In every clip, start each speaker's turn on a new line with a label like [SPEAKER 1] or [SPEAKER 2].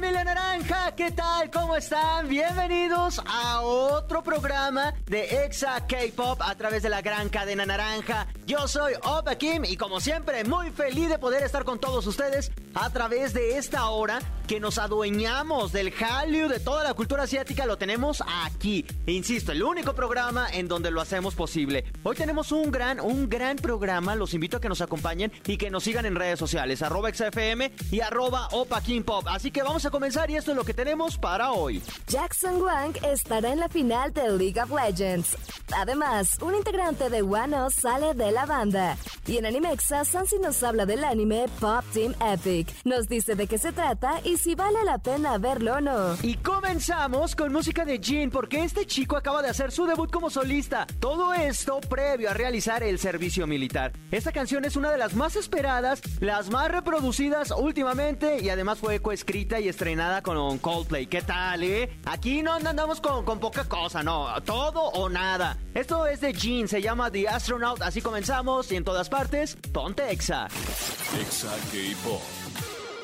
[SPEAKER 1] Familia naranja, ¿qué tal? ¿Cómo están? Bienvenidos a otro programa de Exa K-Pop a través de la gran cadena naranja. Yo soy Opa Kim y como siempre muy feliz de poder estar con todos ustedes a través de esta hora que nos adueñamos del Hallyu, de toda la cultura asiática, lo tenemos aquí. Insisto, el único programa en donde lo hacemos posible. Hoy tenemos un gran, un gran programa, los invito a que nos acompañen y que nos sigan en redes sociales, arroba XFM y arroba Opa Kim. Así que vamos a comenzar y esto es lo que tenemos para hoy.
[SPEAKER 2] Jackson Wang estará en la final de League of Legends. Además, un integrante de Wano sale de la banda. Y en Animexa, Sansi nos habla del anime Pop Team Epic. Nos dice de qué se trata y si vale la pena verlo o no.
[SPEAKER 1] Y comenzamos con música de Jin porque este chico acaba de hacer su debut como solista. Todo esto previo a realizar el servicio militar. Esta canción es una de las más esperadas, las más reproducidas últimamente y además fue coescrita y estrenada con Coldplay. ¿Qué tal, eh? Aquí no andamos con, con poca cosa, no. Todo o nada. Esto es de Jin, se llama The Astronaut. Así comenzamos y en todas partes, ponte Exa.
[SPEAKER 3] Exa K-Pop.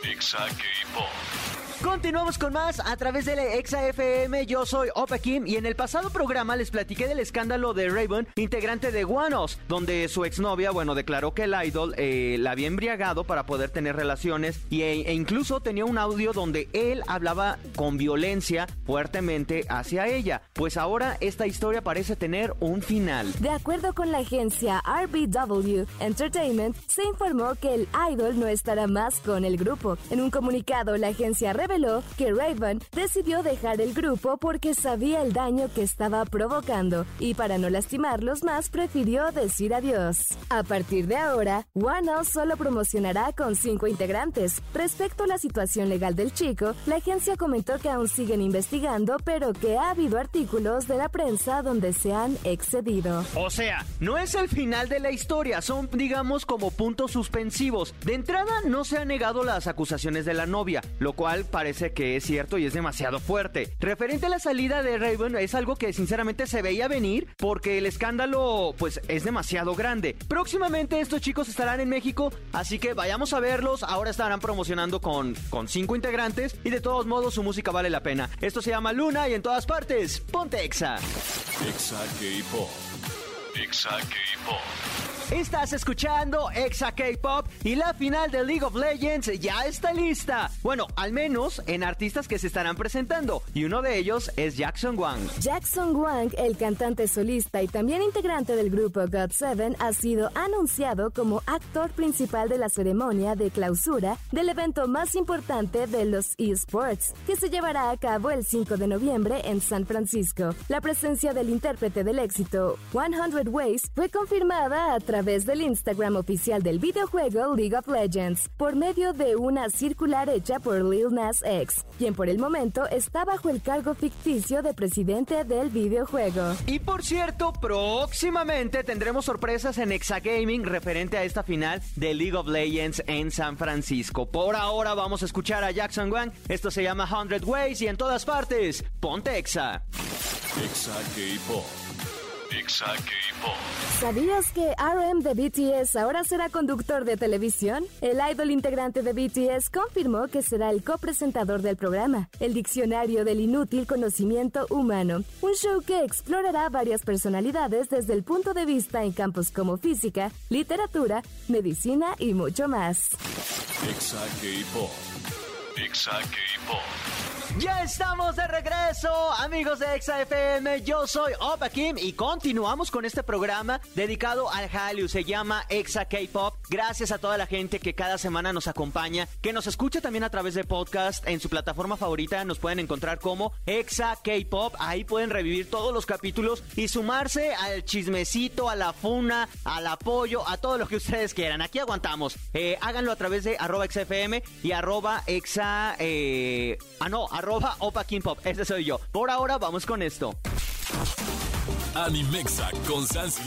[SPEAKER 3] Exa K-Pop.
[SPEAKER 1] Continuamos con más a través de la Exa FM. Yo soy Opa Kim y en el pasado programa les platiqué del escándalo de Raven, integrante de Guanos, donde su exnovia, bueno, declaró que el idol eh, la había embriagado para poder tener relaciones y, e, e incluso tenía un audio donde él hablaba con violencia fuertemente hacia ella. Pues ahora esta historia parece tener un final.
[SPEAKER 2] De acuerdo con la agencia RBW Entertainment, se informó que el idol no estará más con el grupo. En un comunicado, la agencia reveló que Raven decidió dejar el grupo porque sabía el daño que estaba provocando y para no lastimarlos más prefirió decir adiós. A partir de ahora, One solo promocionará con cinco integrantes. Respecto a la situación legal del chico, la agencia comentó que aún siguen investigando, pero que ha habido artículos de la prensa donde se han excedido.
[SPEAKER 1] O sea, no es el final de la historia, son digamos como puntos suspensivos. De entrada no se han negado las acusaciones de la novia, lo cual parece que es cierto y es demasiado fuerte. Referente a la salida de Raven, es algo que sinceramente se veía venir porque el escándalo pues es demasiado grande. Próximamente estos chicos estarán en México, así que vayamos a verlos. Ahora estarán promocionando con, con cinco integrantes y de todos modos su música vale la pena. Esto se llama Luna y en todas partes, ponte Exa.
[SPEAKER 3] Exa K-Pop. Exa K-Pop.
[SPEAKER 1] Estás escuchando Exa K-Pop y la final de League of Legends ya está lista. Bueno, al menos en artistas que se estarán presentando. Y uno de ellos es Jackson Wang.
[SPEAKER 2] Jackson Wang, el cantante solista y también integrante del grupo God7, ha sido anunciado como actor principal de la ceremonia de clausura del evento más importante de los esports, que se llevará a cabo el 5 de noviembre en San Francisco. La presencia del intérprete del éxito 100 Ways fue confirmada a través través del Instagram oficial del videojuego League of Legends, por medio de una circular hecha por Lil Nas X, quien por el momento está bajo el cargo ficticio de presidente del videojuego.
[SPEAKER 1] Y por cierto, próximamente tendremos sorpresas en Exagaming referente a esta final de League of Legends en San Francisco. Por ahora vamos a escuchar a Jackson Wang, esto se llama 100 Ways y en todas partes, ponte Exa.
[SPEAKER 3] Exa K-Pop. Exa
[SPEAKER 2] ¿Sabías que RM de BTS ahora será conductor de televisión? El idol integrante de BTS confirmó que será el copresentador del programa, el Diccionario del Inútil Conocimiento Humano, un show que explorará varias personalidades desde el punto de vista en campos como física, literatura, medicina y mucho más.
[SPEAKER 3] Exa K-Pop. Exa K-Pop.
[SPEAKER 1] Ya estamos de regreso, amigos de Exa FM. Yo soy Opa Kim y continuamos con este programa dedicado al Hallyu. Se llama Exa K-Pop. Gracias a toda la gente que cada semana nos acompaña, que nos escucha también a través de podcast en su plataforma favorita. Nos pueden encontrar como Exa K-Pop. Ahí pueden revivir todos los capítulos y sumarse al chismecito, a la funa, al apoyo, a todo lo que ustedes quieran. Aquí aguantamos. Eh, háganlo a través de arroba XFM y arroba Exa. Eh, ah, no, arroba Opa Kim Pop. Ese soy yo. Por ahora vamos con esto.
[SPEAKER 3] Animexa con Sans.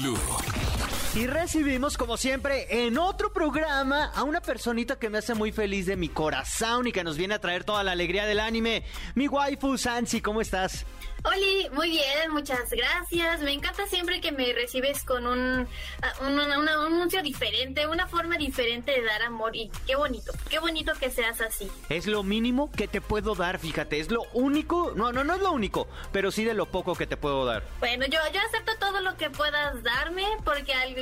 [SPEAKER 1] Y recibimos, como siempre, en otro programa a una personita que me hace muy feliz de mi corazón y que nos viene a traer toda la alegría del anime. Mi waifu, Sansi, ¿cómo estás?
[SPEAKER 4] Oli, muy bien, muchas gracias. Me encanta siempre que me recibes con un, ah, un, anuncio diferente, una forma diferente de dar amor. Y qué bonito, qué bonito que seas así.
[SPEAKER 1] Es lo mínimo que te puedo dar, fíjate. Es lo único, no, no, no es lo único, pero sí de lo poco que te puedo dar.
[SPEAKER 4] Bueno, yo, yo acepto todo lo que puedas darme, porque al,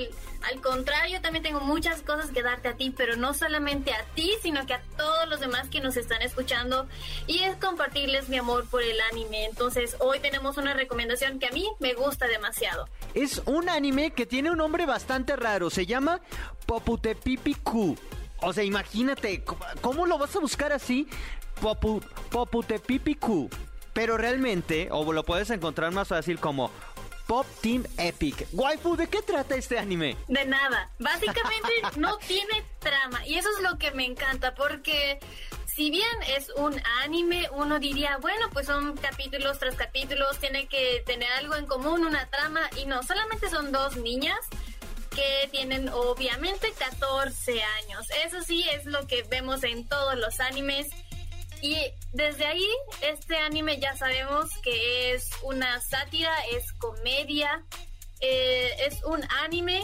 [SPEAKER 4] al contrario, también tengo muchas cosas que darte a ti, pero no solamente a ti, sino que a todos los demás que nos están escuchando. Y es compartirles mi amor por el anime. Entonces, hoy tenemos una recomendación que a mí me gusta demasiado.
[SPEAKER 1] Es un anime que tiene un nombre bastante raro. Se llama Poputepipiku. O sea, imagínate, ¿cómo lo vas a buscar así? Popu, Poputepipiku. Pero realmente, o lo puedes encontrar más fácil como Pop Team Epic. Waifu, ¿de qué trata este anime?
[SPEAKER 4] De nada. Básicamente no tiene trama. Y eso es lo que me encanta, porque si bien es un anime, uno diría, bueno, pues son capítulos tras capítulos, tiene que tener algo en común, una trama, y no, solamente son dos niñas que tienen obviamente 14 años. Eso sí es lo que vemos en todos los animes. Y desde ahí, este anime ya sabemos que es una sátira, es comedia, eh, es un anime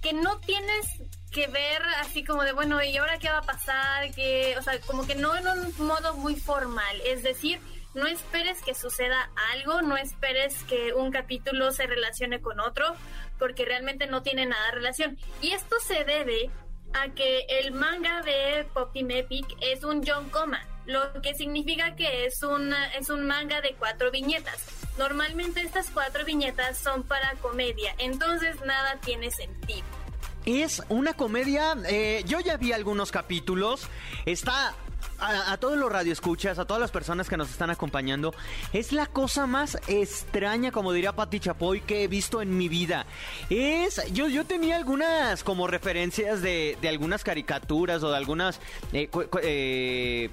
[SPEAKER 4] que no tienes que ver así como de, bueno, ¿y ahora qué va a pasar? Que, o sea, como que no en un modo muy formal, es decir, no esperes que suceda algo, no esperes que un capítulo se relacione con otro, porque realmente no tiene nada de relación. Y esto se debe a que el manga de Pop Team Epic es un John Coma, lo que significa que es, una, es un manga de cuatro viñetas. Normalmente estas cuatro viñetas son para comedia, entonces nada tiene sentido.
[SPEAKER 1] Es una comedia, eh, yo ya vi algunos capítulos, está a, todos los radioescuchas, a todas las personas que nos están acompañando, es la cosa más extraña, como diría Pati Chapoy, que he visto en mi vida. Es, yo, yo tenía algunas como referencias de, de algunas caricaturas o de algunas eh, eh,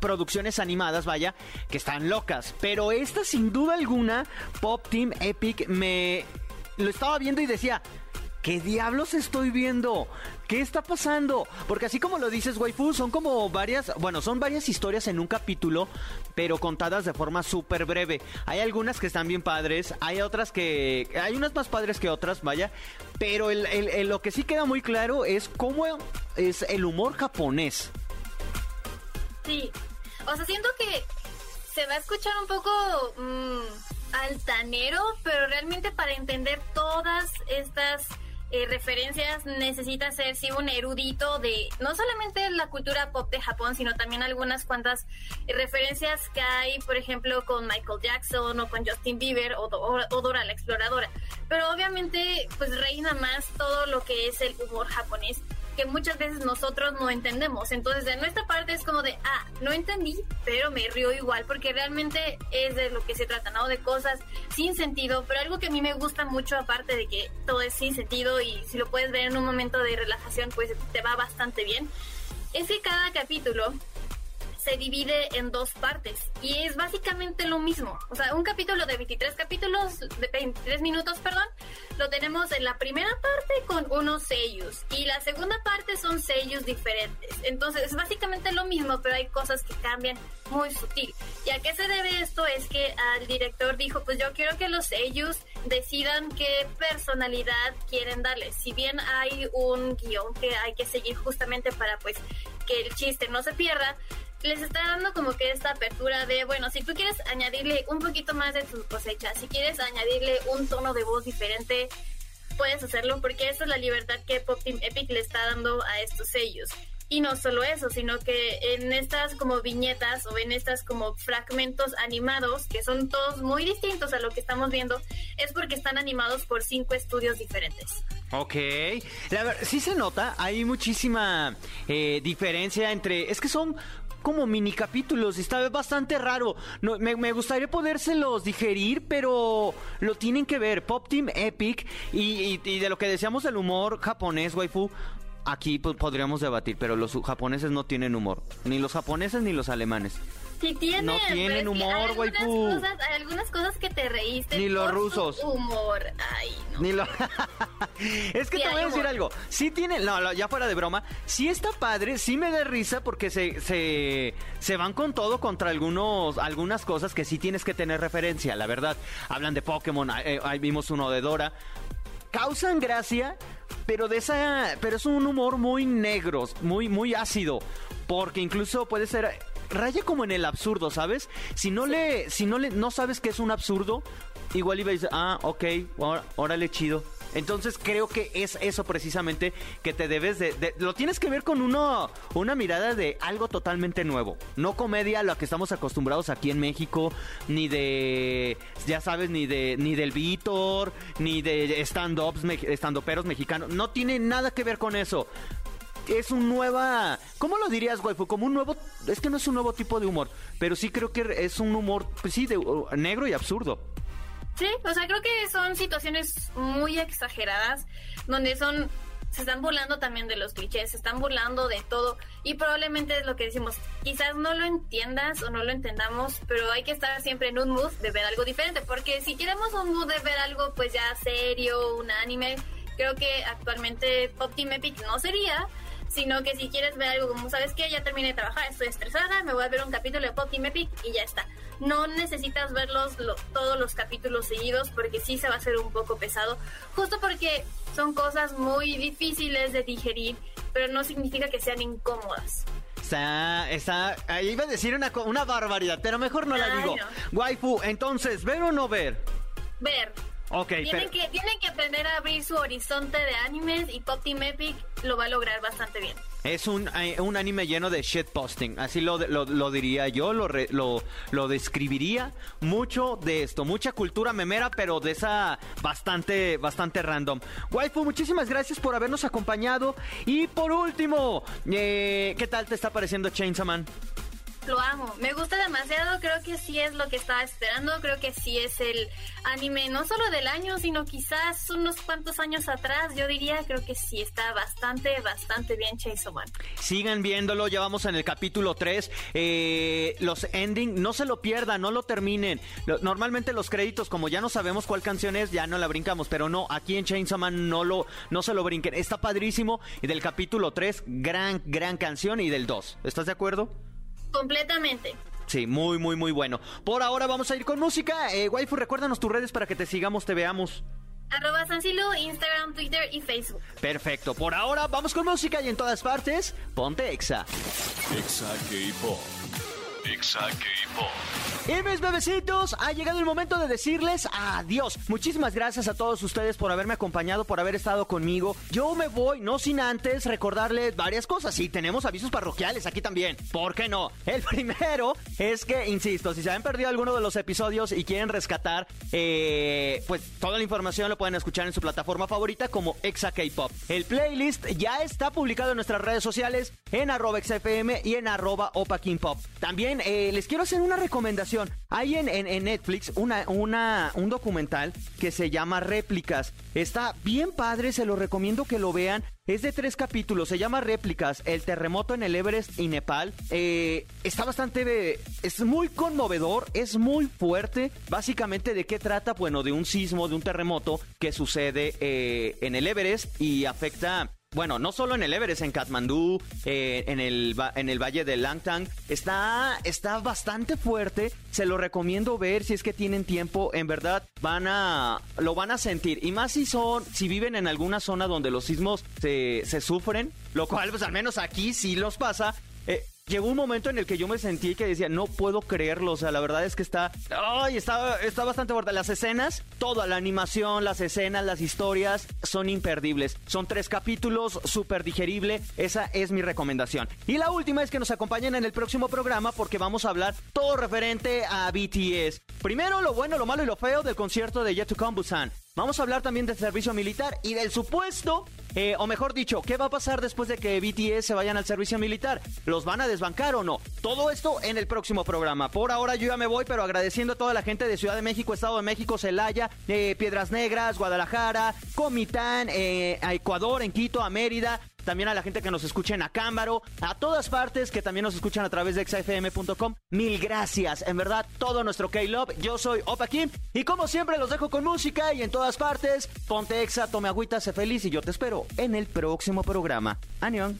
[SPEAKER 1] producciones animadas, vaya, que están locas. Pero esta, sin duda alguna, Pop Team Epic, me lo estaba viendo y decía, ¿Qué diablos estoy viendo? ¿Qué está pasando? Porque así como lo dices, waifu, son como varias, bueno, son varias historias en un capítulo, pero contadas de forma súper breve. Hay algunas que están bien padres, hay otras que, hay unas más padres que otras, vaya, pero lo que sí queda muy claro es cómo es el humor japonés.
[SPEAKER 4] Sí, o sea, siento que se va a escuchar un poco mm, altanero, pero realmente para entender todas estas eh, referencias necesita ser sí un erudito de no solamente la cultura pop de Japón, sino también algunas cuantas referencias que hay, por ejemplo, con Michael Jackson o con Justin Bieber o, Dora la Exploradora. Pero obviamente, pues reina más todo lo que es el humor japonés que muchas veces nosotros no entendemos. Entonces, de nuestra parte es como de, ah, no entendí, pero me río igual, porque realmente es de lo que se trata, ¿no? De cosas sin sentido, pero algo que a mí me gusta mucho, aparte de que todo es sin sentido y si lo puedes ver en un momento de relajación, pues te va bastante bien, es que cada capítulo se divide en dos partes y es básicamente lo mismo. O sea, un capítulo de 23 capítulos, de 23 minutos, perdón, lo tenemos en la primera parte con unos sellos y la segunda parte son sellos diferentes. Entonces es básicamente lo mismo, pero hay cosas que cambian muy sutil. ¿Y a qué se debe esto? Es que al director dijo, pues yo quiero que los sellos decidan qué personalidad quieren darles. Si bien hay un guion que hay que seguir justamente para pues que el chiste no se pierda, les está dando como que esta apertura de, bueno, si tú quieres añadirle un poquito más de tu cosecha, si quieres añadirle un tono de voz diferente, puedes hacerlo porque esa es la libertad que Pop Team Epic le está dando a estos sellos. Y no solo eso, sino que en estas como viñetas o en estas como fragmentos animados, que son todos muy distintos a lo que estamos viendo, es porque están animados por cinco estudios diferentes.
[SPEAKER 1] Ok, la sí se nota, hay muchísima eh, diferencia entre, es que son como mini capítulos está bastante raro. No, me, gustaría podérselos digerir, pero lo tienen que ver. Pop Team Epic y, de lo que decíamos del humor japonés, waifu. Aquí podríamos debatir, pero los japoneses no tienen humor. Ni los japoneses ni los alemanes.
[SPEAKER 4] Sí tienen,
[SPEAKER 1] no tienen humor,
[SPEAKER 4] güey.
[SPEAKER 1] Hay,
[SPEAKER 4] hay algunas cosas que te reíste.
[SPEAKER 1] Ni los rusos.
[SPEAKER 4] Humor, ay, no.
[SPEAKER 1] Ni lo... es que te voy a decir algo. Sí tienen, no, ya fuera de broma, sí está padre, sí me da risa porque se, se, se van con todo contra algunos, algunas cosas que sí tienes que tener referencia, la verdad. Hablan de Pokémon, eh, ahí vimos uno de Dora. Causan gracia, pero de esa, pero es un humor muy negro, muy, muy ácido, porque incluso puede ser raya como en el absurdo, ¿sabes? Si no le, si no le, no sabes que es un absurdo, igual iba a decir, ah, ok, órale chido. Entonces creo que es eso precisamente que te debes de, lo tienes que ver con uno, una mirada de algo totalmente nuevo. No comedia a lo que estamos acostumbrados aquí en México, ni de, ya sabes, ni de, ni del Víctor, ni de stand-ups, stand-uperos mexicanos. No tiene nada que ver con eso es un nueva. ¿Cómo lo dirías, waifu? Como un nuevo. Es que no es un nuevo tipo de humor, pero sí creo que es un humor, pues sí, de, uh, negro y absurdo.
[SPEAKER 4] Sí, o sea, creo que son situaciones muy exageradas, donde son. Se están burlando también de los clichés, se están burlando de todo. Y probablemente es lo que decimos. Quizás no lo entiendas o no lo entendamos, pero hay que estar siempre en un mood de ver algo diferente. Porque si queremos un mood de ver algo, pues ya serio, un anime, creo que actualmente Pop Team Epic no sería sino que si quieres ver algo como, ¿sabes qué? Ya terminé de trabajar, estoy estresada, me voy a ver un capítulo de Team Epic y ya está. No necesitas verlos todos los capítulos seguidos porque sí se va a hacer un poco pesado, justo porque son cosas muy difíciles de digerir, pero no significa que sean incómodas.
[SPEAKER 1] Está, está, ahí iba a decir una, una barbaridad, pero mejor no la digo. Waifu, entonces, ¿ver o no ver?
[SPEAKER 4] Ver.
[SPEAKER 1] Ok,
[SPEAKER 4] tienen, que, tienen que aprender a abrir su horizonte de animes y Pop Team Epic lo va a lograr bastante bien.
[SPEAKER 1] Es un, eh, un anime lleno de shitposting, así lo, lo, diría yo, lo, lo, lo, describiría. Mucho de esto, mucha cultura memera, pero de esa bastante, bastante random. Waifu, muchísimas gracias por habernos acompañado. Y por último, eh, ¿qué tal te está pareciendo Chainsaw Man?
[SPEAKER 4] Lo amo. Me gusta demasiado, creo que sí es lo que estaba esperando, creo que sí es el anime no solo del año, sino quizás unos cuantos años atrás, yo diría, creo que sí está bastante, bastante bien Chainsaw Man.
[SPEAKER 1] Sigan viéndolo, ya vamos en el capítulo 3. Eh, los ending, no se lo pierdan, no lo terminen. Normalmente los créditos, como ya no sabemos cuál canción es, ya no la brincamos, pero no, aquí en Chainsaw Man no, lo, no se lo brinquen. Está padrísimo. Y del capítulo 3, gran, gran canción. Y del 2, ¿estás de acuerdo?
[SPEAKER 4] Completamente.
[SPEAKER 1] Sí, muy, muy, muy bueno. Por ahora vamos a ir con música. Eh, waifu, recuérdanos tus redes para que te sigamos, te veamos.
[SPEAKER 4] Arroba Sansilo, Instagram, Twitter y Facebook.
[SPEAKER 1] Perfecto. Por ahora vamos con música y en todas partes, ponte Exa.
[SPEAKER 3] Exa K-Pop. Exa K-Pop.
[SPEAKER 1] Y mis bebecitos, ha llegado el momento de decirles adiós. Muchísimas gracias a todos ustedes por haberme acompañado, por haber estado conmigo. Yo me voy, no sin antes recordarles varias cosas. Y tenemos avisos parroquiales aquí también. ¿Por qué no? El primero es que, insisto, si se han perdido alguno de los episodios y quieren rescatar, eh, pues toda la información lo pueden escuchar en su plataforma favorita como Exa K-Pop. El playlist ya está publicado en nuestras redes sociales en arroba XFM y en arroba Opa Pop. También eh, les quiero hacer una recomendación hay en, Netflix una, un documental que se llama Réplicas. Está bien padre, se lo recomiendo que lo vean. Es de tres capítulos, se llama Réplicas, el terremoto en el Everest y Nepal. Eh, está bastante, es muy conmovedor, es muy fuerte. Básicamente, ¿de qué trata? Bueno, de un sismo, de un terremoto que sucede eh, en el Everest y afecta bueno, no solo en el Everest, en Katmandú, eh, en, el, en el Valle de Langtang. Está, está bastante fuerte. Se lo recomiendo ver si es que tienen tiempo. En verdad, van a, lo van a sentir. Y más si son, si viven en alguna zona donde los sismos se, se sufren, lo cual, pues al menos aquí sí los pasa. Eh, llegó un momento en el que yo me sentí que decía, no puedo creerlo, o sea, la verdad es que está, ay, está, está bastante fuerte. Las escenas, toda la animación, las escenas, las historias son imperdibles. Son tres capítulos, súper digerible, esa es mi recomendación. Y la última es que nos acompañen en el próximo programa porque vamos a hablar todo referente a BTS. Primero, lo bueno, lo malo y lo feo del concierto de Yet to Come Busan. Vamos a hablar también del servicio militar y del supuesto, eh, o mejor dicho, ¿qué va a pasar después de que BTS se vayan al servicio militar? ¿Los van a desbancar o no? Todo esto en el próximo programa. Por ahora yo ya me voy, pero agradeciendo a toda la gente de Ciudad de México, Estado de México, Celaya, eh, Piedras Negras, Guadalajara, Comitán, eh, a Ecuador, en Quito, a Mérida, también a la gente que nos escucha en Acámbaro, a todas partes que también nos escuchan a través de xfm.com. Mil gracias, en verdad, todo nuestro K-Love. Yo soy Opa Kim y como siempre los dejo con música y en todas partes. Ponte Exa, tome agüita, sé feliz y yo te espero en el próximo programa. Anión.